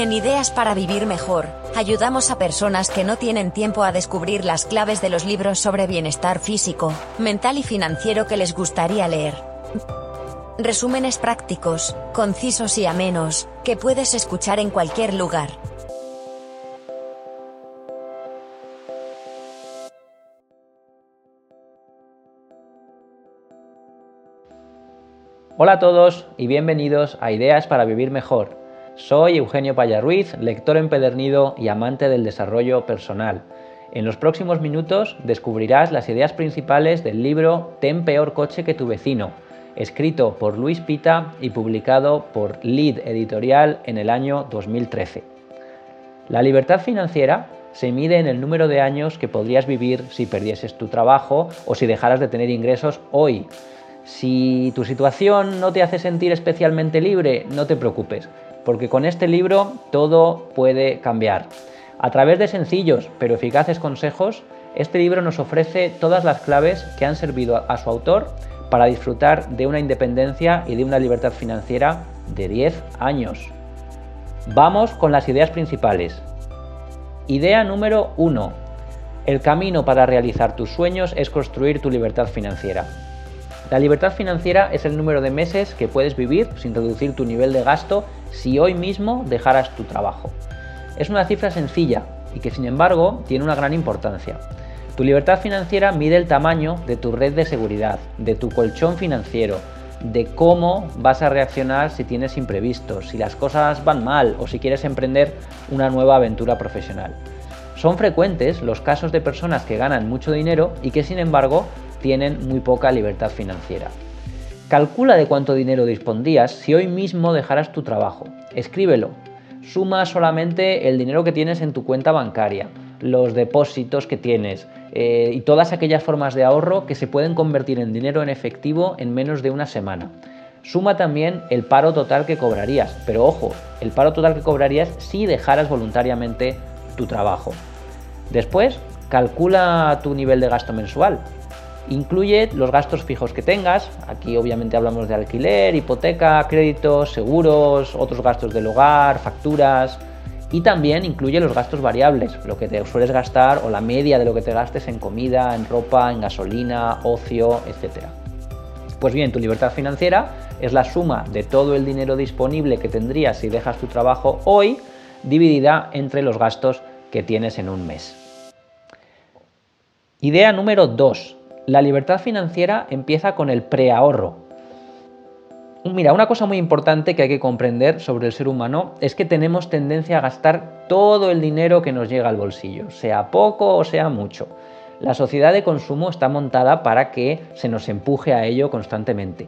En Ideas para Vivir Mejor, ayudamos a personas que no tienen tiempo a descubrir las claves de los libros sobre bienestar físico, mental y financiero que les gustaría leer. Resúmenes prácticos, concisos y amenos, que puedes escuchar en cualquier lugar. Hola a todos y bienvenidos a Ideas para Vivir Mejor soy Eugenio Payarruiz, lector empedernido y amante del desarrollo personal. En los próximos minutos descubrirás las ideas principales del libro Ten peor coche que tu vecino, escrito por Luis Pita y publicado por Lead Editorial en el año 2013. La libertad financiera se mide en el número de años que podrías vivir si perdieses tu trabajo o si dejaras de tener ingresos hoy. Si tu situación no te hace sentir especialmente libre, no te preocupes porque con este libro todo puede cambiar. A través de sencillos pero eficaces consejos, este libro nos ofrece todas las claves que han servido a su autor para disfrutar de una independencia y de una libertad financiera de 10 años. Vamos con las ideas principales. Idea número 1. El camino para realizar tus sueños es construir tu libertad financiera. La libertad financiera es el número de meses que puedes vivir sin reducir tu nivel de gasto si hoy mismo dejaras tu trabajo. Es una cifra sencilla y que sin embargo tiene una gran importancia. Tu libertad financiera mide el tamaño de tu red de seguridad, de tu colchón financiero, de cómo vas a reaccionar si tienes imprevistos, si las cosas van mal o si quieres emprender una nueva aventura profesional. Son frecuentes los casos de personas que ganan mucho dinero y que sin embargo tienen muy poca libertad financiera. Calcula de cuánto dinero dispondrías si hoy mismo dejaras tu trabajo. Escríbelo. Suma solamente el dinero que tienes en tu cuenta bancaria, los depósitos que tienes eh, y todas aquellas formas de ahorro que se pueden convertir en dinero en efectivo en menos de una semana. Suma también el paro total que cobrarías, pero ojo, el paro total que cobrarías si dejaras voluntariamente tu trabajo. Después, calcula tu nivel de gasto mensual. Incluye los gastos fijos que tengas, aquí obviamente hablamos de alquiler, hipoteca, créditos, seguros, otros gastos del hogar, facturas, y también incluye los gastos variables, lo que te sueles gastar o la media de lo que te gastes en comida, en ropa, en gasolina, ocio, etc. Pues bien, tu libertad financiera es la suma de todo el dinero disponible que tendrías si dejas tu trabajo hoy, dividida entre los gastos que tienes en un mes. Idea número 2. La libertad financiera empieza con el preahorro. Mira, una cosa muy importante que hay que comprender sobre el ser humano es que tenemos tendencia a gastar todo el dinero que nos llega al bolsillo, sea poco o sea mucho. La sociedad de consumo está montada para que se nos empuje a ello constantemente.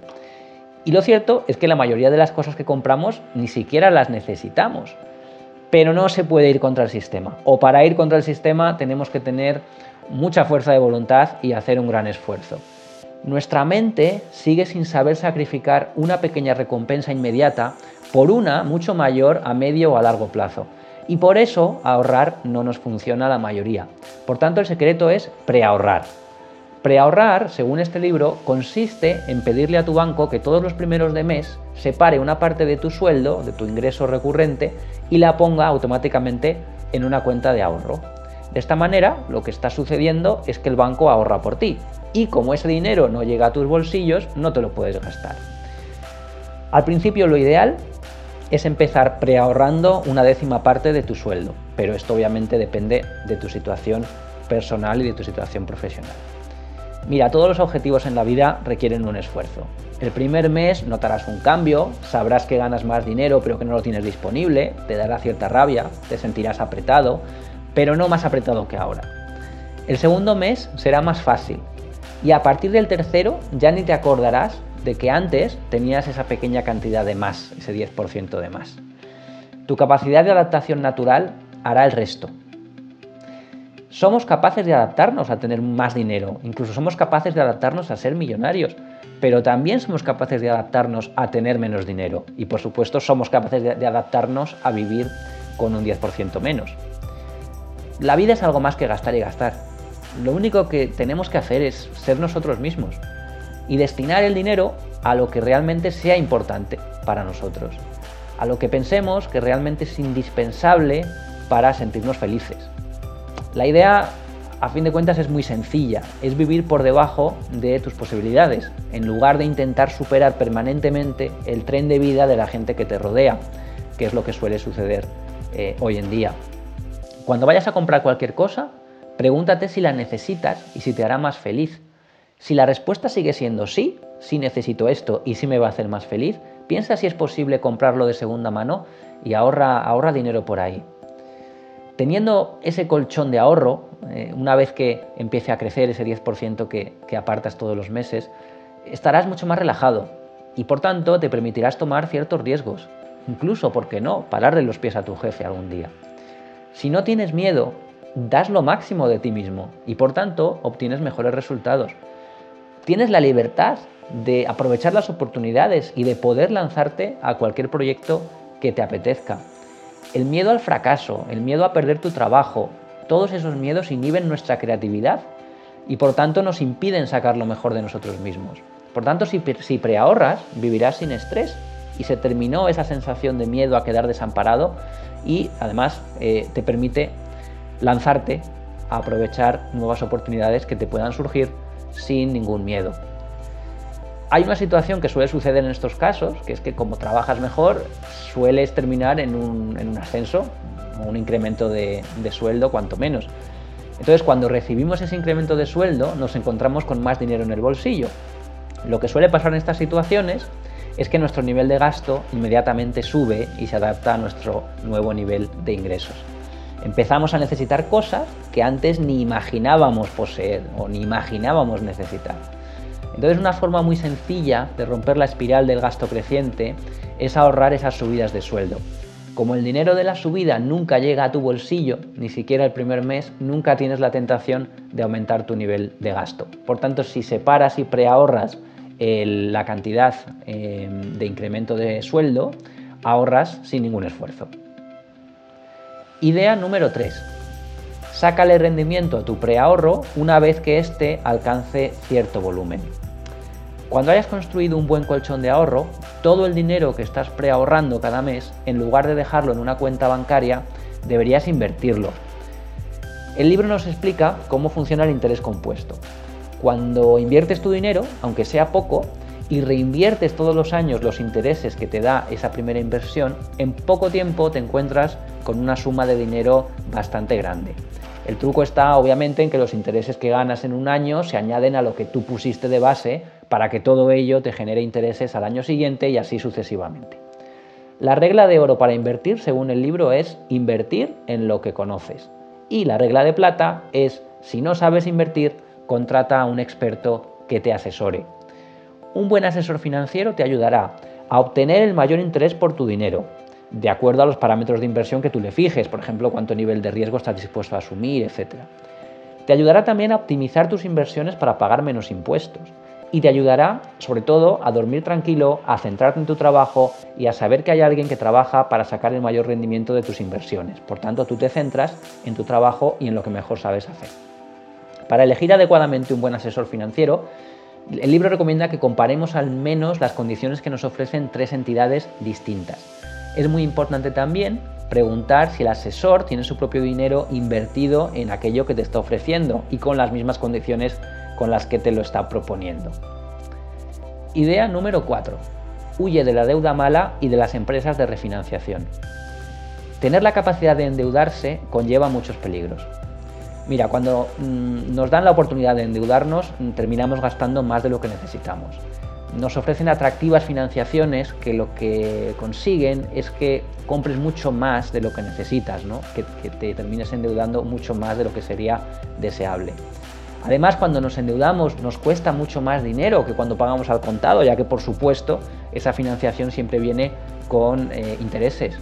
Y lo cierto es que la mayoría de las cosas que compramos ni siquiera las necesitamos. Pero no se puede ir contra el sistema. O para ir contra el sistema tenemos que tener mucha fuerza de voluntad y hacer un gran esfuerzo. Nuestra mente sigue sin saber sacrificar una pequeña recompensa inmediata por una mucho mayor a medio o a largo plazo. Y por eso ahorrar no nos funciona a la mayoría. Por tanto, el secreto es preahorrar. Preahorrar, según este libro, consiste en pedirle a tu banco que todos los primeros de mes separe una parte de tu sueldo, de tu ingreso recurrente, y la ponga automáticamente en una cuenta de ahorro. De esta manera, lo que está sucediendo es que el banco ahorra por ti, y como ese dinero no llega a tus bolsillos, no te lo puedes gastar. Al principio lo ideal es empezar preahorrando una décima parte de tu sueldo, pero esto obviamente depende de tu situación personal y de tu situación profesional. Mira, todos los objetivos en la vida requieren un esfuerzo. El primer mes notarás un cambio, sabrás que ganas más dinero pero que no lo tienes disponible, te dará cierta rabia, te sentirás apretado, pero no más apretado que ahora. El segundo mes será más fácil y a partir del tercero ya ni te acordarás de que antes tenías esa pequeña cantidad de más, ese 10% de más. Tu capacidad de adaptación natural hará el resto somos capaces de adaptarnos a tener más dinero, incluso somos capaces de adaptarnos a ser millonarios, pero también somos capaces de adaptarnos a tener menos dinero y por supuesto somos capaces de, adaptarnos a vivir con un 10% menos. La vida es algo más que gastar y gastar. Lo único que tenemos que hacer es ser nosotros mismos y destinar el dinero a lo que realmente sea importante para nosotros, a lo que pensemos que realmente es indispensable para sentirnos felices. La idea, a fin de cuentas, es muy sencilla, es vivir por debajo de tus posibilidades, en lugar de intentar superar permanentemente el tren de vida de la gente que te rodea, que es lo que suele suceder eh, hoy en día. Cuando vayas a comprar cualquier cosa, pregúntate si la necesitas y si te hará más feliz. Si la respuesta sigue siendo sí, sí necesito esto y sí me va a hacer más feliz, piensa si es posible comprarlo de segunda mano y ahorra dinero por ahí. Teniendo ese colchón de ahorro, eh, una vez que empiece a crecer ese 10% que, que apartas todos los meses, estarás mucho más relajado y por tanto te permitirás tomar ciertos riesgos, incluso, ¿por qué no?, pararle los pies a tu jefe algún día. Si no tienes miedo, das lo máximo de ti mismo y por tanto obtienes mejores resultados. Tienes la libertad de aprovechar las oportunidades y de poder lanzarte a cualquier proyecto que te apetezca. El miedo al fracaso, el miedo a perder tu trabajo, todos esos miedos inhiben nuestra creatividad y por tanto nos impiden sacar lo mejor de nosotros mismos. Por tanto, si, preahorras, vivirás sin estrés y se terminó esa sensación de miedo a quedar desamparado y además eh, te permite lanzarte a aprovechar nuevas oportunidades que te puedan surgir sin ningún miedo. Hay una situación que suele suceder en estos casos, que es que como trabajas mejor, sueles terminar en un, ascenso o un incremento de, de sueldo, cuanto menos. Entonces, cuando recibimos ese incremento de sueldo, nos encontramos con más dinero en el bolsillo. Lo que suele pasar en estas situaciones es que nuestro nivel de gasto inmediatamente sube y se adapta a nuestro nuevo nivel de ingresos. Empezamos a necesitar cosas que antes ni imaginábamos poseer o ni imaginábamos necesitar. Entonces una forma muy sencilla de romper la espiral del gasto creciente es ahorrar esas subidas de sueldo. Como el dinero de la subida nunca llega a tu bolsillo, ni siquiera el primer mes, nunca tienes la tentación de aumentar tu nivel de gasto. Por tanto, si separas y preahorras la cantidad em, de incremento de sueldo, ahorras sin ningún esfuerzo. Idea número 3. Sácale rendimiento a tu preahorro una vez que éste alcance cierto volumen. Cuando hayas construido un buen colchón de ahorro, todo el dinero que estás preahorrando cada mes, en lugar de dejarlo en una cuenta bancaria, deberías invertirlo. El libro nos explica cómo funciona el interés compuesto. Cuando inviertes tu dinero, aunque sea poco, y reinviertes todos los años los intereses que te da esa primera inversión, en poco tiempo te encuentras con una suma de dinero bastante grande. El truco está obviamente en que los intereses que ganas en un año se añaden a lo que tú pusiste de base para que todo ello te genere intereses al año siguiente y así sucesivamente. La regla de oro para invertir, según el libro, es invertir en lo que conoces. Y la regla de plata es, si no sabes invertir, contrata a un experto que te asesore. Un buen asesor financiero te ayudará a obtener el mayor interés por tu dinero, de acuerdo a los parámetros de inversión que tú le fijes, por ejemplo, cuánto nivel de riesgo estás dispuesto a asumir, etc. Te ayudará también a optimizar tus inversiones para pagar menos impuestos y te ayudará sobre todo a dormir tranquilo, a centrarte en tu trabajo y a saber que hay alguien que trabaja para sacar el mayor rendimiento de tus inversiones. Por tanto, tú te centras en tu trabajo y en lo que mejor sabes hacer. Para elegir adecuadamente un buen asesor financiero, el libro recomienda que comparemos al menos las condiciones que nos ofrecen tres entidades distintas. Es muy importante también preguntar si el asesor tiene su propio dinero invertido en aquello que te está ofreciendo y con las mismas condiciones con las que te lo está proponiendo. Idea número 4. Huye de la deuda mala y de las empresas de refinanciación. Tener la capacidad de endeudarse conlleva muchos peligros. Mira, cuando mm, nos dan la oportunidad de endeudarnos, mm, terminamos gastando más de lo que necesitamos. Nos ofrecen atractivas financiaciones que lo que consiguen es que compres mucho más de lo que necesitas, que te termines endeudando mucho más de lo que sería deseable. Además, cuando nos endeudamos nos cuesta mucho más dinero que cuando pagamos al contado, ya que por supuesto esa financiación siempre viene con eh, intereses.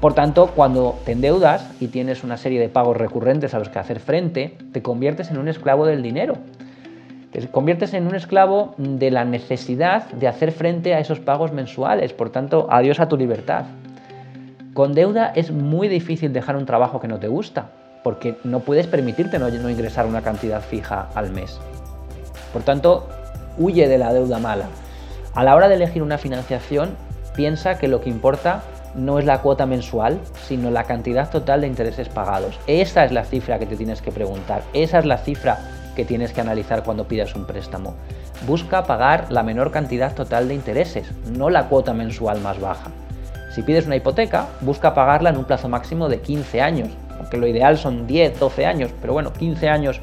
Por tanto, cuando te endeudas y tienes una serie de pagos recurrentes a los que hacer frente, te conviertes en un esclavo del dinero. Te conviertes en un esclavo de la necesidad de hacer frente a esos pagos mensuales. Por tanto, adiós a tu libertad. Con deuda es muy difícil dejar un trabajo que no te gusta, porque no puedes permitirte no, no ingresar una cantidad fija al mes. Por tanto, huye de la deuda mala. A la hora de elegir una financiación, piensa que lo que importa no es la cuota mensual, sino la cantidad total de intereses pagados. Esa es la cifra que te tienes que preguntar, esa es la cifra que tienes que analizar cuando pidas un préstamo. Busca pagar la menor cantidad total de intereses, no la cuota mensual más baja. Si pides una hipoteca, busca pagarla en un plazo máximo de 15 años, aunque lo ideal son 10, 12 años, pero bueno, 15 años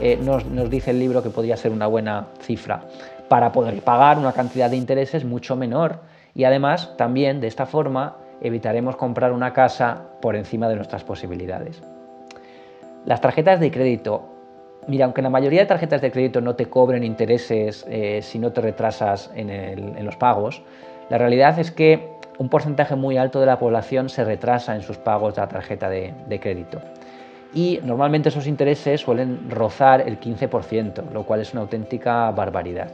eh, nos, nos dice el libro que podría ser una buena cifra, para poder pagar una cantidad de intereses mucho menor. Y además, también de esta forma, evitaremos comprar una casa por encima de nuestras posibilidades. Las tarjetas de crédito. Mira, aunque la mayoría de tarjetas de crédito no te cobren intereses eh, si no te retrasas en, los pagos, la realidad es que un porcentaje muy alto de la población se retrasa en sus pagos de la tarjeta de, de crédito. Y normalmente esos intereses suelen rozar el 15%, lo cual es una auténtica barbaridad.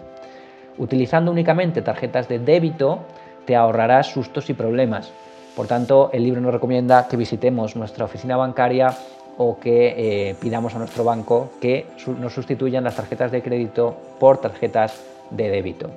Utilizando únicamente tarjetas de débito, te ahorrarás sustos y problemas, por tanto, el libro nos recomienda que visitemos nuestra oficina bancaria o que eh, pidamos a nuestro banco que nos sustituyan las tarjetas de crédito por tarjetas de débito.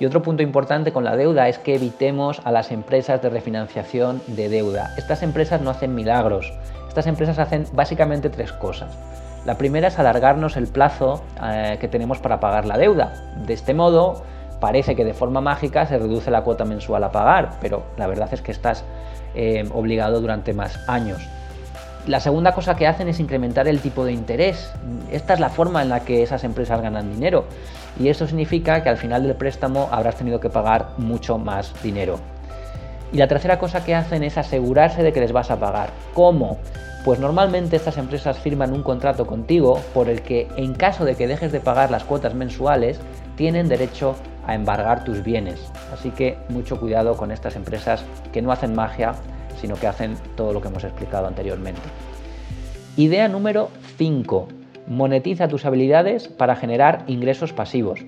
Y otro punto importante con la deuda es que evitemos a las empresas de refinanciación de deuda. Estas empresas no hacen milagros. Estas empresas hacen básicamente tres cosas. La primera es alargarnos el plazo eh, que tenemos para pagar la deuda. De este modo, parece que de forma mágica se reduce la cuota mensual a pagar, pero la verdad es que estás eh, obligado durante más años. La segunda cosa que hacen es incrementar el tipo de interés. Esta es la forma en la que esas empresas ganan dinero y eso significa que al final del préstamo habrás tenido que pagar mucho más dinero. Y la tercera cosa que hacen es asegurarse de que les vas a pagar. ¿Cómo? Pues normalmente estas empresas firman un contrato contigo por el que en caso de que dejes de pagar las cuotas mensuales, tienen derecho a embargar tus bienes. Así que mucho cuidado con estas empresas que no hacen magia, sino que hacen todo lo que hemos explicado anteriormente. Idea número 5. Monetiza tus habilidades para generar ingresos pasivos.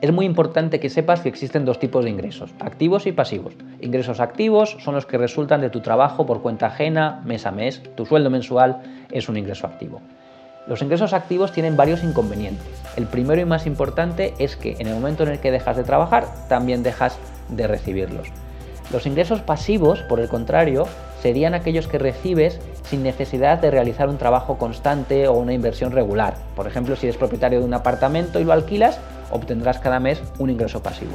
Es muy importante que sepas que existen dos tipos de ingresos, activos y pasivos. Ingresos activos son los que resultan de tu trabajo por cuenta ajena mes a mes, tu sueldo mensual es un ingreso activo. Los ingresos activos tienen varios inconvenientes. El primero y más importante es que en el momento en el que dejas de trabajar, también dejas de recibirlos. Los ingresos pasivos, por el contrario, serían aquellos que recibes sin necesidad de realizar un trabajo constante o una inversión regular. Por ejemplo, si eres propietario de un apartamento y lo alquilas, obtendrás cada mes un ingreso pasivo.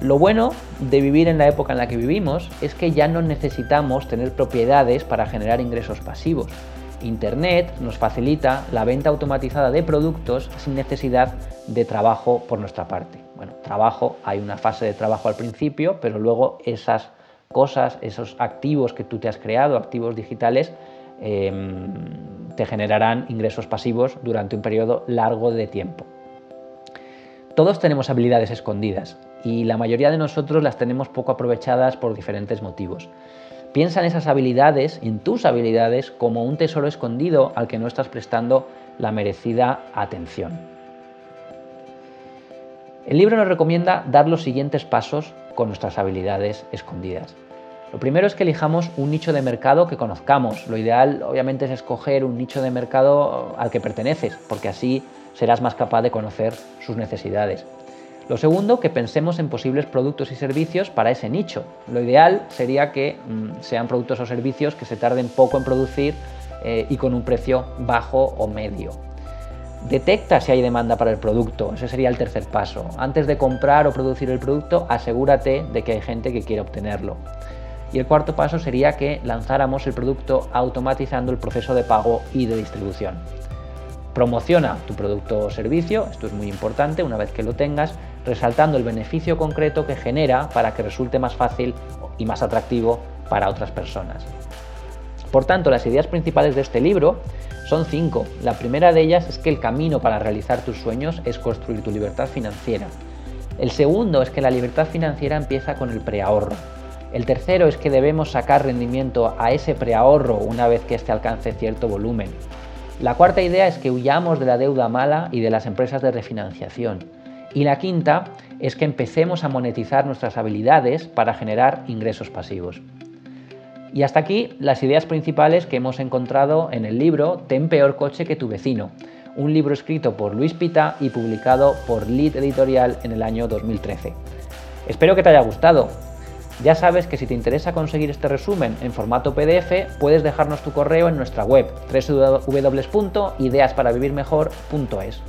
Lo bueno de vivir en la época en la que vivimos es que ya no necesitamos tener propiedades para generar ingresos pasivos. Internet nos facilita la venta automatizada de productos sin necesidad de trabajo por nuestra parte. Bueno, trabajo, hay una fase de trabajo al principio, pero luego esas cosas, esos activos que tú te has creado, activos digitales, em, te generarán ingresos pasivos durante un periodo largo de tiempo. Todos tenemos habilidades escondidas y la mayoría de nosotros las tenemos poco aprovechadas por diferentes motivos. Piensa en esas habilidades, en tus habilidades, como un tesoro escondido al que no estás prestando la merecida atención. El libro nos recomienda dar los siguientes pasos con nuestras habilidades escondidas. Lo primero es que elijamos un nicho de mercado que conozcamos. Lo ideal obviamente es escoger un nicho de mercado al que perteneces, porque así serás más capaz de conocer sus necesidades. Lo segundo, que pensemos en posibles productos y servicios para ese nicho. Lo ideal sería que mm, sean productos o servicios que se tarden poco en producir eh, y con un precio bajo o medio. Detecta si hay demanda para el producto, ese sería el tercer paso. Antes de comprar o producir el producto, asegúrate de que hay gente que quiere obtenerlo. Y el cuarto paso sería que lanzáramos el producto automatizando el proceso de pago y de distribución. Promociona tu producto o servicio, esto es muy importante una vez que lo tengas, resaltando el beneficio concreto que genera para que resulte más fácil y más atractivo para otras personas. Por tanto, las ideas principales de este libro son cinco. La primera de ellas es que el camino para realizar tus sueños es construir tu libertad financiera. El segundo es que la libertad financiera empieza con el preahorro. El tercero es que debemos sacar rendimiento a ese preahorro una vez que éste alcance cierto volumen. La cuarta idea es que huyamos de la deuda mala y de las empresas de refinanciación. Y la quinta es que empecemos a monetizar nuestras habilidades para generar ingresos pasivos. Y hasta aquí las ideas principales que hemos encontrado en el libro Ten peor coche que tu vecino, un libro escrito por Luis Pita y publicado por Lead Editorial en el año 2013. Espero que te haya gustado. Ya sabes que si te interesa conseguir este resumen en formato PDF, puedes dejarnos tu correo en nuestra web www.ideasparavivirmejor.es.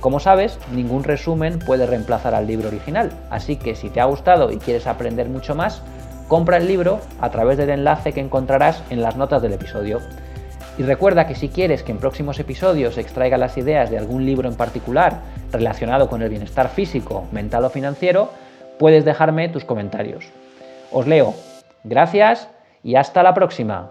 Como sabes, ningún resumen puede reemplazar al libro original, así que si te ha gustado y quieres aprender mucho más, compra el libro a través del enlace que encontrarás en las notas del episodio. Y recuerda que si quieres que en próximos episodios extraiga las ideas de algún libro en particular relacionado con el bienestar físico, mental o financiero, puedes dejarme tus comentarios. Os leo. Gracias y hasta la próxima.